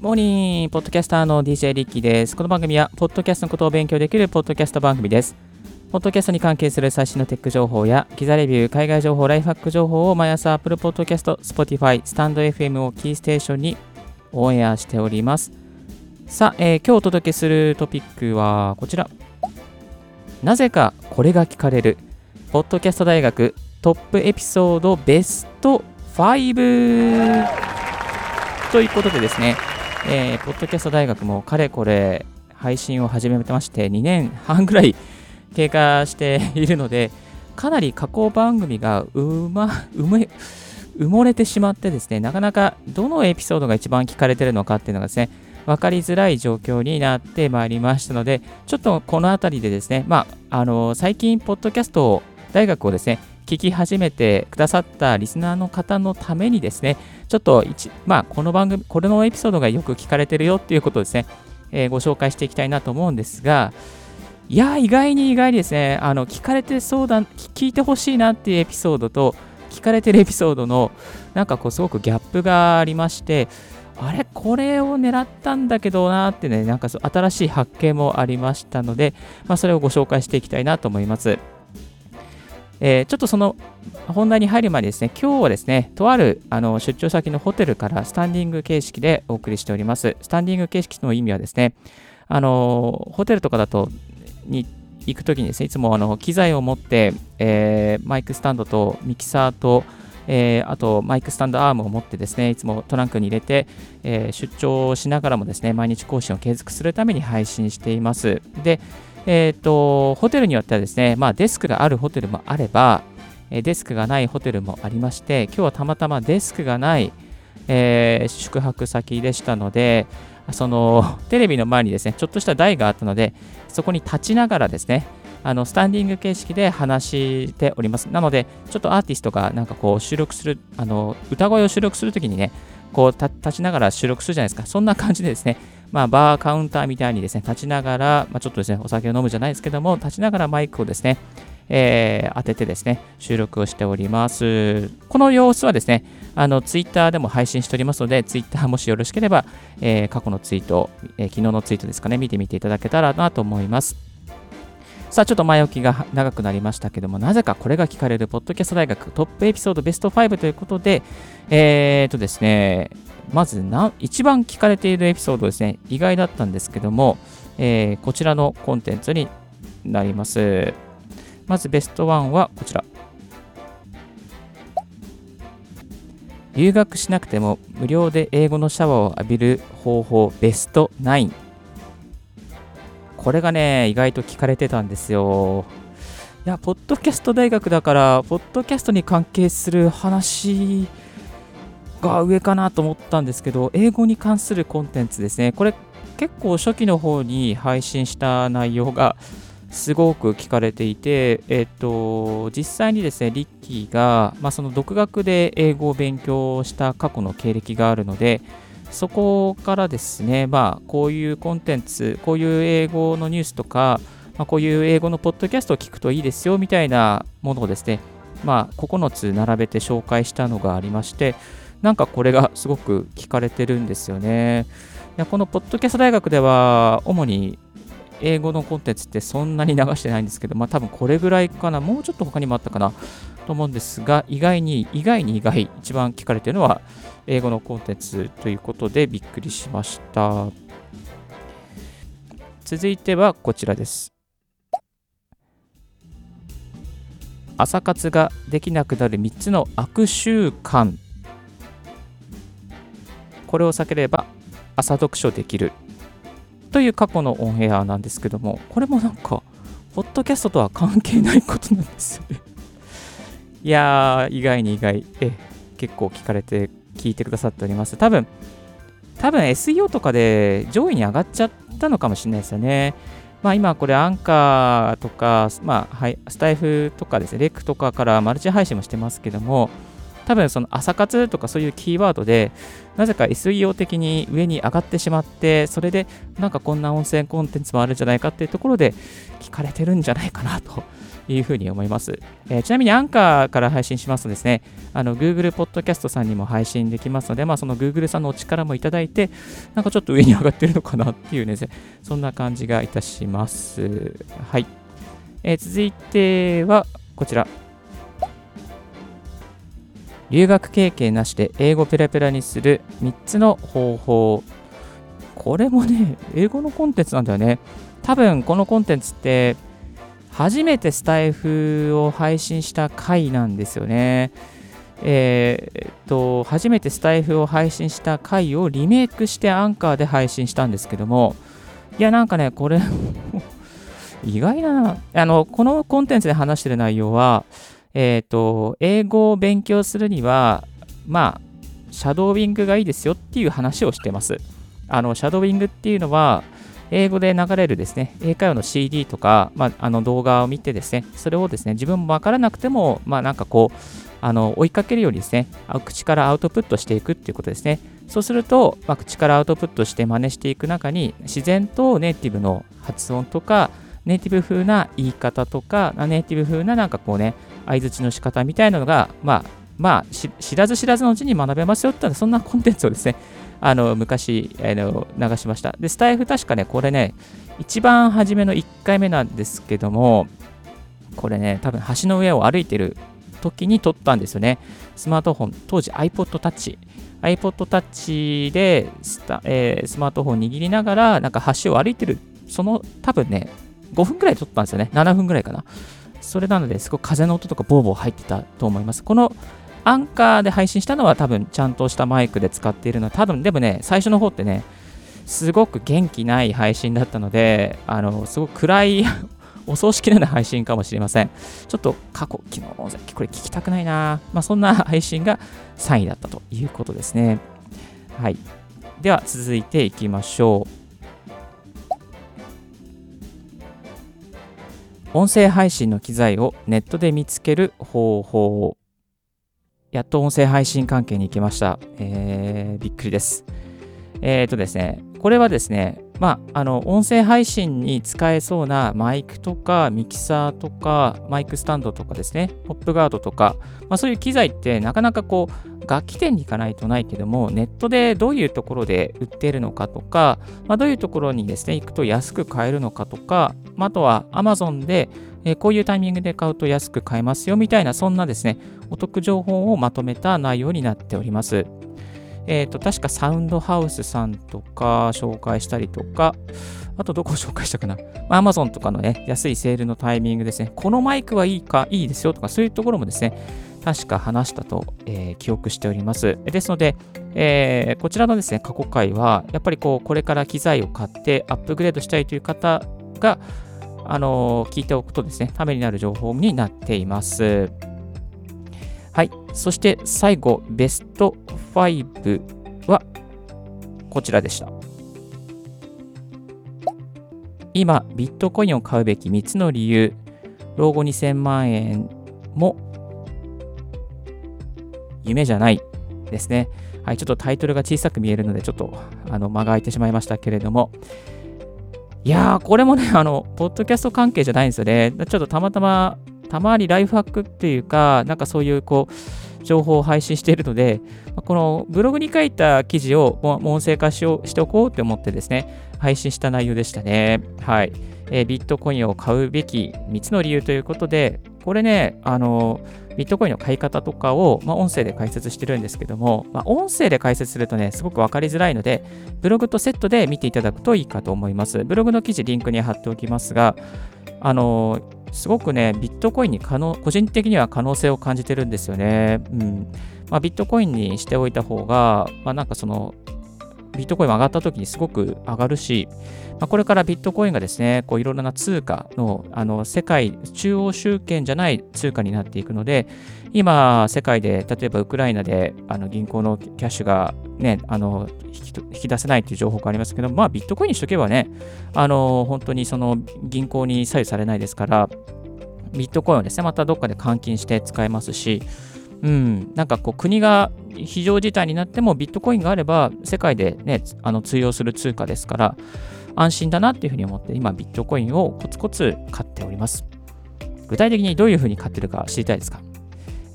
モーニンポッドキャスターの DJ リッキーです。この番組は、ポッドキャストのことを勉強できるポッドキャスト番組です。ポッドキャストに関係する最新のテック情報や、ギザレビュー、海外情報、ライフハック情報を毎朝、Apple Podcast、Spotify、スタンド FM をキーステーションにオンエアしております。さあ、えー、今日お届けするトピックはこちら。なぜかこれが聞かれる、ポッドキャスト大学トップエピソードベスト5ということでですね、えー、ポッドキャスト大学もかれこれ配信を始めてまして2年半ぐらい経過しているのでかなり加工番組がうま埋め埋もれてしまってですねなかなかどのエピソードが一番聞かれてるのかっていうのがですね分かりづらい状況になってまいりましたのでちょっとこの辺りでですねまああの最近ポッドキャスト大学をですね聞き始めてくださったリスナーの方のためにですね、ちょっと一、まあ、この番組、これのエピソードがよく聞かれてるよっていうことですね、えー、ご紹介していきたいなと思うんですが、いや、意外に意外にですね、あの聞かれてそうだ、聞いてほしいなっていうエピソードと、聞かれてるエピソードの、なんかこう、すごくギャップがありまして、あれこれを狙ったんだけどなってね、なんか新しい発見もありましたので、まあ、それをご紹介していきたいなと思います。えー、ちょっとその本題に入る前にですね、今日はですね、とあるあの出張先のホテルからスタンディング形式でお送りしております。スタンディング形式の意味はですね、あのホテルとかだとに行くときにですね、いつもあの機材を持って、えー、マイクスタンドとミキサーと、えー、あとマイクスタンドアームを持ってですね、いつもトランクに入れて、えー、出張しながらもですね、毎日更新を継続するために配信しています。で、えっ、ー、と、ホテルによってはですね、まあ、デスクがあるホテルもあれば、えデスクがないホテルもありまして、今日はたまたまデスクがない、えー、宿泊先でしたので、そのテレビの前にですね、ちょっとした台があったので、そこに立ちながらですね、あのスタンディング形式で話しております。なので、ちょっとアーティストがなんかこう収録する、あの歌声を収録するときにね、こう立ちながら収録するじゃないですか。そんな感じでですね、まあ、バーカウンターみたいにですね、立ちながら、まあ、ちょっとですね、お酒を飲むじゃないですけども、立ちながらマイクをですね、えー、当ててですね、収録をしております。この様子はですね、あの、ツイッターでも配信しておりますので、ツイッターもしよろしければ、えー、過去のツイート、えー、昨日のツイートですかね、見てみていただけたらなと思います。さあ、ちょっと前置きが長くなりましたけども、なぜかこれが聞かれる、ポッドキャスト大学トップエピソードベスト5ということで、えー、とですね、まずな、一番聞かれているエピソードですね、意外だったんですけども、えー、こちらのコンテンツになります。まずベスト1はこちら。留学しなくても無料で英語のシャワーを浴びる方法ベスト9。これがね、意外と聞かれてたんですよ。いや、ポッドキャスト大学だから、ポッドキャストに関係する話が上かなと思ったんですけど、英語に関するコンテンツですね。これ結構初期の方に配信した内容がすごく聞かれていて、えっ、と、実際にですね、リッキーが、まあ、その独学で英語を勉強した過去の経歴があるので、そこからですね、まあ、こういうコンテンツ、こういう英語のニュースとか、まあ、こういう英語のポッドキャストを聞くといいですよみたいなものをですね、まあ、9つ並べて紹介したのがありまして、なんかこれがすごく聞かれてるんですよね。いやこのポッドキャスト大学では、主に英語のコンテンツってそんなに流してないんですけど、まあ多分これぐらいかな、もうちょっと他にもあったかなと思うんですが、意外に、意外に意外、一番聞かれてるのは英語のコンテンツということでびっくりしました。続いてはこちらです。朝活ができなくなる3つの悪習慣これを避ければ朝読書できるという過去のオンエアなんですけども、これもなんか、ポッドキャストとは関係ないことなんですよねいやー、意外に意外、え結構聞かれて聞いてくださっております。多分、多分 SEO とかで上位に上がっちゃったのかもしれないですよね。まあ今これアンカーとか、まあはい、スタイフとかですね、レックとかからマルチ配信もしてますけども、多分その朝活とかそういうキーワードで、なぜか SEO 的に上に上がってしまって、それでなんかこんな音声コンテンツもあるんじゃないかっていうところで聞かれてるんじゃないかなというふうに思います。えー、ちなみにアンカーから配信しますとですね、あの Google Podcast さんにも配信できますので、まあ、その Google さんのお力もいただいて、なんかちょっと上に上がってるのかなっていうね、そんな感じがいたします。はい。えー、続いてはこちら。留学経験なしで英語ペラペラにする3つの方法。これもね、英語のコンテンツなんだよね。多分このコンテンツって初めてスタイフを配信した回なんですよね。えー、っと、初めてスタイフを配信した回をリメイクしてアンカーで配信したんですけども、いや、なんかね、これ 意外だな。あの、このコンテンツで話してる内容は、えっ、と、英語を勉強するには、まあ、シャドーウィングがいいですよっていう話をしてます。あの、シャドーウィングっていうのは、英語で流れるですね、英会話の CD とか、まあ、あの動画を見てですね、それをですね、自分もわからなくても、まあなんかこう、あの追いかけるようにですね、口からアウトプットしていくっていうことですね。そうすると、まあ、口からアウトプットして真似していく中に、自然とネイティブの発音とか、ネイティブ風な言い方とか、ネイティブ風ななんかこうね、相づちの仕方みたいなのが、まあ、まあ、知らず知らずのうちに学べますよってそんなコンテンツをですね、あの昔あの流しました。で、スタイフ確かね、これね、一番初めの1回目なんですけども、これね、多分橋の上を歩いてる時に撮ったんですよね。スマートフォン、当時 iPod Touch。iPod Touch でスタ、えー、スマートフォン握りながら、なんか橋を歩いてる、その多分ね、5分くらい撮ったんですよね。7分くらいかな。それなので、すごい風の音とかボーボー入ってたと思います。このアンカーで配信したのは多分ちゃんとしたマイクで使っているのは多分でもね、最初の方ってね、すごく元気ない配信だったので、あの、すごく暗い お葬式のような配信かもしれません。ちょっと過去、昨日のこれ聞きたくないなまあ、そんな配信が3位だったということですね。はい。では続いていきましょう。音声配信の機材をネットで見つける方法。やっと音声配信関係に行きました。えー、びっくりです。えっ、ー、とですね、これはですね、まあ、あの、音声配信に使えそうなマイクとかミキサーとかマイクスタンドとかですね、ポップガードとか、まあ、そういう機材ってなかなかこう、楽器店に行かないとないけども、ネットでどういうところで売っているのかとか、まあ、どういうところにですね、行くと安く買えるのかとか、まあ、あとは Amazon でえこういうタイミングで買うと安く買えますよみたいな、そんなですね、お得情報をまとめた内容になっております。えっ、ー、と、確かサウンドハウスさんとか紹介したりとか、あとどこを紹介したかな。アマゾンとかのね、安いセールのタイミングですね。このマイクはいいか、いいですよとか、そういうところもですね、確か話したと、えー、記憶しております。ですので、えー、こちらのですね、過去回は、やっぱりこう、これから機材を買ってアップグレードしたいという方が、あの聞いておくとですね、ためになる情報になっています。はい。そして最後、ベスト5はこちらでした。今、ビットコインを買うべき3つの理由。老後2000万円も夢じゃないですね。はい、ちょっとタイトルが小さく見えるので、ちょっとあの間が空いてしまいましたけれども、いやー、これもね、あの、ポッドキャスト関係じゃないんですよね。ちょっとたまたま、たまにライフハックっていうか、なんかそういうこう、情報を配信しているので、このブログに書いた記事を音声化しよしておこうって思ってですね、配信した内容でしたね。はい。えー、ビットコインを買うべき3つの理由ということで、これね、あのービットコインの買い方とかを、まあ、音声で解説してるんですけども、まあ、音声で解説するとね、すごくわかりづらいので、ブログとセットで見ていただくといいかと思います。ブログの記事、リンクに貼っておきますが、あのすごくね、ビットコインに可能、個人的には可能性を感じてるんですよね。うん。まあ、ビットコインにしておいた方が、まあ、なんかその、ビットコイン上がった時にすごく上がるし、まあ、これからビットコインがですね、こういろいろな通貨のあの世界中央集権じゃない通貨になっていくので、今、世界で例えばウクライナであの銀行のキャッシュが、ね、あの引き出せないという情報がありますけど、まあ、ビットコインにしとけばね、あの本当にその銀行に左右されないですから、ビットコインをですね、またどっかで換金して使えますし、うん、なんかこう国が非常事態になってもビットコインがあれば世界でね、あの通用する通貨ですから、安心だなっていうふうに思って、今ビットコインをコツコツ買っております。具体的にどういうふうに買ってるか知りたいですか？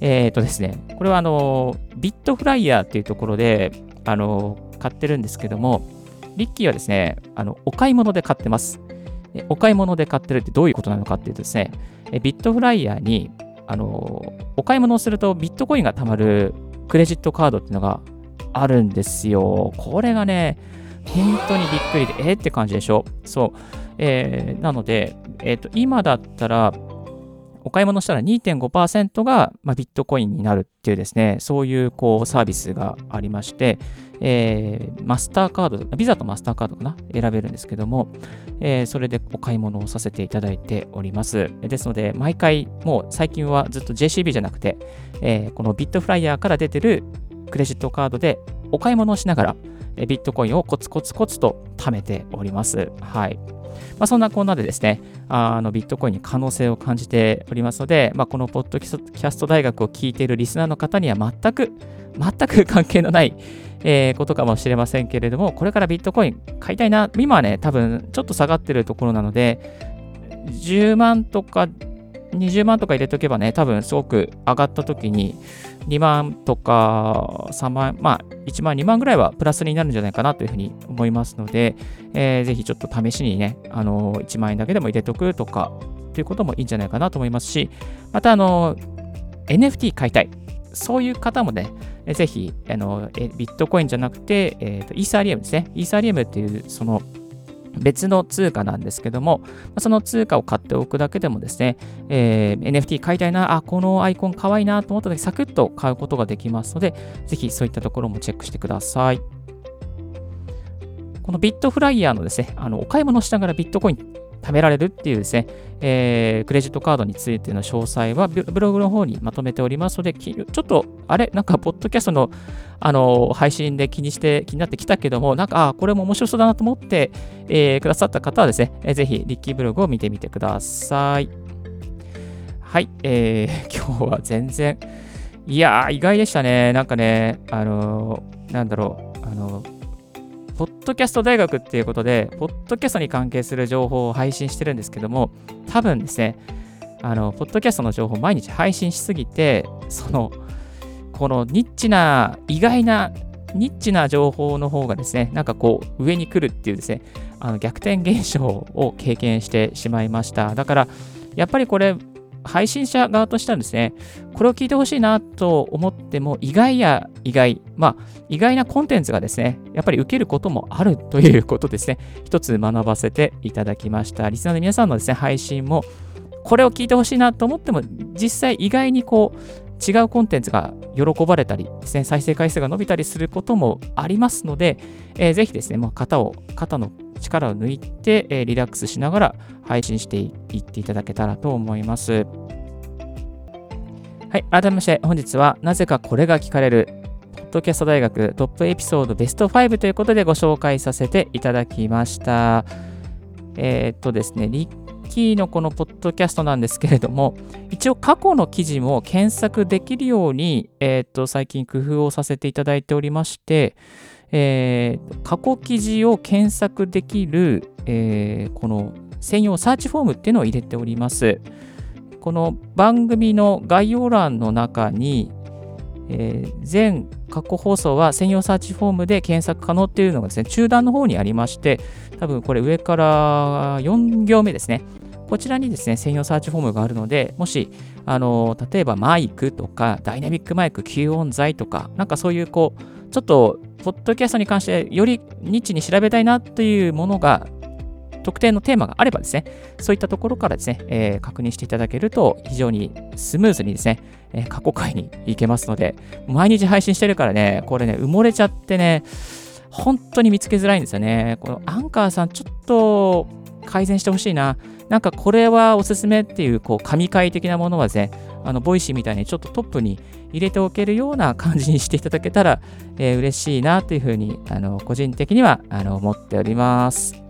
えっ、ー、とですね、これはあの、ビットフライヤーっていうところで、あの、買ってるんですけども、リッキーはですね、あの、お買い物で買ってます。お買い物で買ってるってどういうことなのかっていうとですね、ビットフライヤーに、あの、お買い物をするとビットコインが貯まるクレジットカードっていうのがあるんですよ。これがね、本当にびっくりで、えって感じでしょ。そう。えー、なので、えっ、ー、と、今だったら、お買い物したら2.5%が、ま、ビットコインになるっていうですね、そういうこうサービスがありまして、えー、マスターカード、ビザとマスターカードかな選べるんですけども、えー、それでお買い物をさせていただいております。ですので、毎回、もう最近はずっと JCB じゃなくて、えー、このビットフライヤーから出てるクレジットカードでお買い物をしながら、ビットコインをコツコツコツと貯めております。はい。まあ、そんなこんなでですね、あのビットコインに可能性を感じておりますので、まあ、このポッドキャスト大学を聞いているリスナーの方には全く、全く関係のない、えー、ことかもしれませんけれども、これからビットコイン買いたいな、今はね、多分ちょっと下がってるところなので、10万とか20万とか入れとけばね、多分すごく上がった時に2万とか3万、まあ1万、2万ぐらいはプラスになるんじゃないかなというふうに思いますので、えー、ぜひちょっと試しにね、あの1万円だけでも入れとくとかということもいいんじゃないかなと思いますし、またあの NFT 買いたい。そういう方もね、ぜひあのビットコインじゃなくて、えーと、イーサリアムですね。イーサリアムっていうその別の通貨なんですけども、その通貨を買っておくだけでもですね、えー、NFT 買いたいな、あ、このアイコン可愛いいなと思った時、サクッと買うことができますので、ぜひそういったところもチェックしてください。このビットフライヤーのですね、あのお買い物しながらビットコイン貯められるっていうですね、えー、クレジットカードについての詳細はブログの方にまとめておりますので、ちょっと、あれなんか、ポッドキャストの、あの配信で気にして、気になってきたけども、なんか、あ、これも面白そうだなと思って、えー、くださった方はですね、えー、ぜひ、リッキーブログを見てみてください。はい、えー、今日は全然、いやー、意外でしたね。なんかね、あのー、なんだろう、あのーポッドキャスト大学っていうことで、ポッドキャストに関係する情報を配信してるんですけども、多分ですね、あの、ポッドキャストの情報を毎日配信しすぎて、その、このニッチな、意外な、ニッチな情報の方がですね、なんかこう、上に来るっていうですね、あの逆転現象を経験してしまいました。だから、やっぱりこれ、配信者側としてはですね、これを聞いてほしいなと思っても、意外や意外、まあ、意外なコンテンツがですね、やっぱり受けることもあるということですね、一つ学ばせていただきました。リスナーの皆さんのですね、配信も、これを聞いてほしいなと思っても、実際意外にこう、違うコンテンツが喜ばれたりですね、再生回数が伸びたりすることもありますので、えー、ぜひですね、まあ、肩を、肩の力を抜いて、えー、リラックスしながら配信していっていただけたらと思います。はい、改めまして本日はなぜかこれが聞かれるポッドキャスト大学トップエピソードベスト5ということでご紹介させていただきました。えー、っとですね、リッキーのこのポッドキャストなんですけれども、一応過去の記事も検索できるように、えー、っと最近工夫をさせていただいておりまして、えー、過去記事を検索できる、えー、この専用サーチフォームっていうのを入れております。この番組の概要欄の中に、えー、全過去放送は専用サーチフォームで検索可能っていうのがですね、中段の方にありまして、多分これ上から4行目ですね。こちらにですね、専用サーチフォームがあるので、もし、あの、例えばマイクとか、ダイナミックマイク、吸音材とか、なんかそういうこう、ちょっとポッドキャストに関してよりニッチに調べたいなというものが特定のテーマがあればですね、そういったところからですね、えー、確認していただけると非常にスムーズにですね、えー、過去回に行けますので、毎日配信してるからね、これね、埋もれちゃってね、本当に見つけづらいんですよね。このアンカーさん、ちょっと改善してほしいな。なんかこれはおすすめっていう、こう、神回的なものはですね、あの、ボイシーみたいにちょっとトップに入れておけるような感じにしていただけたら、えー、嬉しいなというふうに、あの、個人的には、あの、思っております。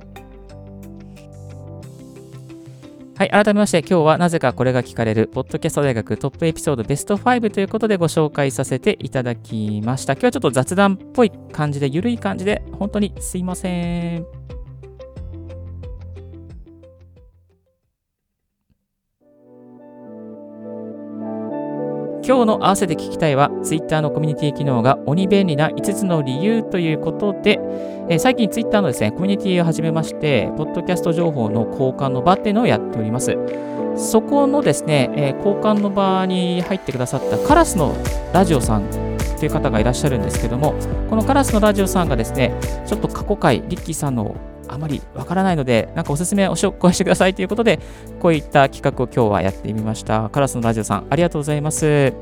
はい、改めまして今日はなぜかこれが聞かれる、ポッドキャスト大学トップエピソードベスト5ということでご紹介させていただきました。今日はちょっと雑談っぽい感じで、ゆるい感じで、本当にすいません。今日の合わせて聞きたいは Twitter のコミュニティ機能が鬼便利な5つの理由ということで、えー、最近 Twitter のですね、コミュニティを始めまして、ポッドキャスト情報の交換の場っていうのをやっております。そこのですね、えー、交換の場に入ってくださったカラスのラジオさんという方がいらっしゃるんですけども、このカラスのラジオさんがですね、ちょっと過去回、リッキーさんのあまりわからないので、なんかおすすめを紹介してくださいということで、こういった企画を今日はやってみました。カラスのラジオさん、ありがとうございます。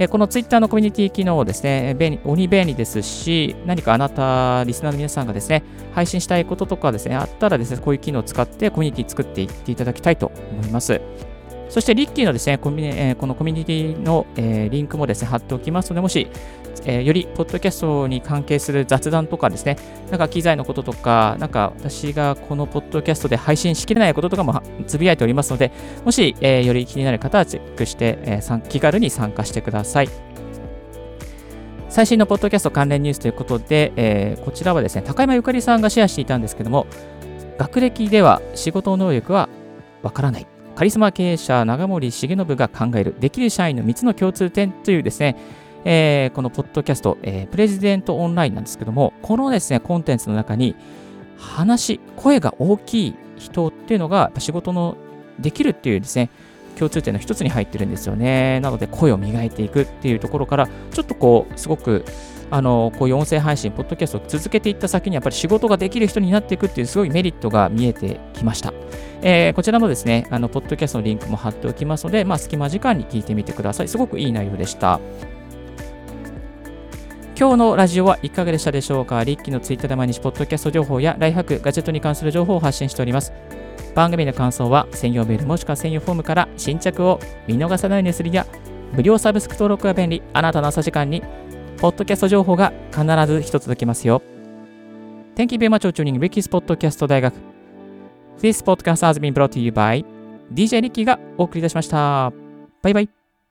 えこのツイッターのコミュニティ機能をですね、便利鬼便利ですし、何かあなた、リスナーの皆さんがですね、配信したいこととかですね、あったらですね、こういう機能を使ってコミュニティ作っていっていただきたいと思います。そして、リッキーのですね、コミえー、このコミュニティの、えー、リンクもですね、貼っておきますので、もし、えー、よりポッドキャストに関係する雑談とかですね、なんか機材のこととか、なんか私がこのポッドキャストで配信しきれないこととかもつぶやいておりますので、もし、え、より気になる方はチェックして、えー、気軽に参加してください。最新のポッドキャスト関連ニュースということで、え、こちらはですね、高山ゆかりさんがシェアしていたんですけども、学歴では仕事能力はわからない。カリスマ経営者長森重信が考えるできる社員の3つの共通点というですね、えー、このポッドキャスト、えー、プレジデントオンラインなんですけども、このですね、コンテンツの中に、話、声が大きい人っていうのが仕事のできるっていうですね、共通点の一つに入ってるんですよね。なので、声を磨いていくっていうところから、ちょっとこう、すごく、あの、こういう音声配信、ポッドキャストを続けていった先に、やっぱり仕事ができる人になっていくっていう、すごいメリットが見えてきました。えー、こちらのですね、あの、ポッドキャストのリンクも貼っておきますので、まあ、隙間時間に聞いてみてください。すごくいい内容でした。今日のラジオはいかがでしたでしょうか？リッキーのツイッターで毎日ポッドキャスト情報やライフハック、ガジェットに関する情報を発信しております。番組の感想は専用メールもしくは専用フォームから新着を見逃さないようにするや無料サブスク登録が便利あなたの朝時間にポッドキャスト情報が必ず一つ届きますよ Thank you very much for tuning Ricky's Podcast 大学 This podcast has been brought to you by DJ リッキーがお送りいたしましたバイバイ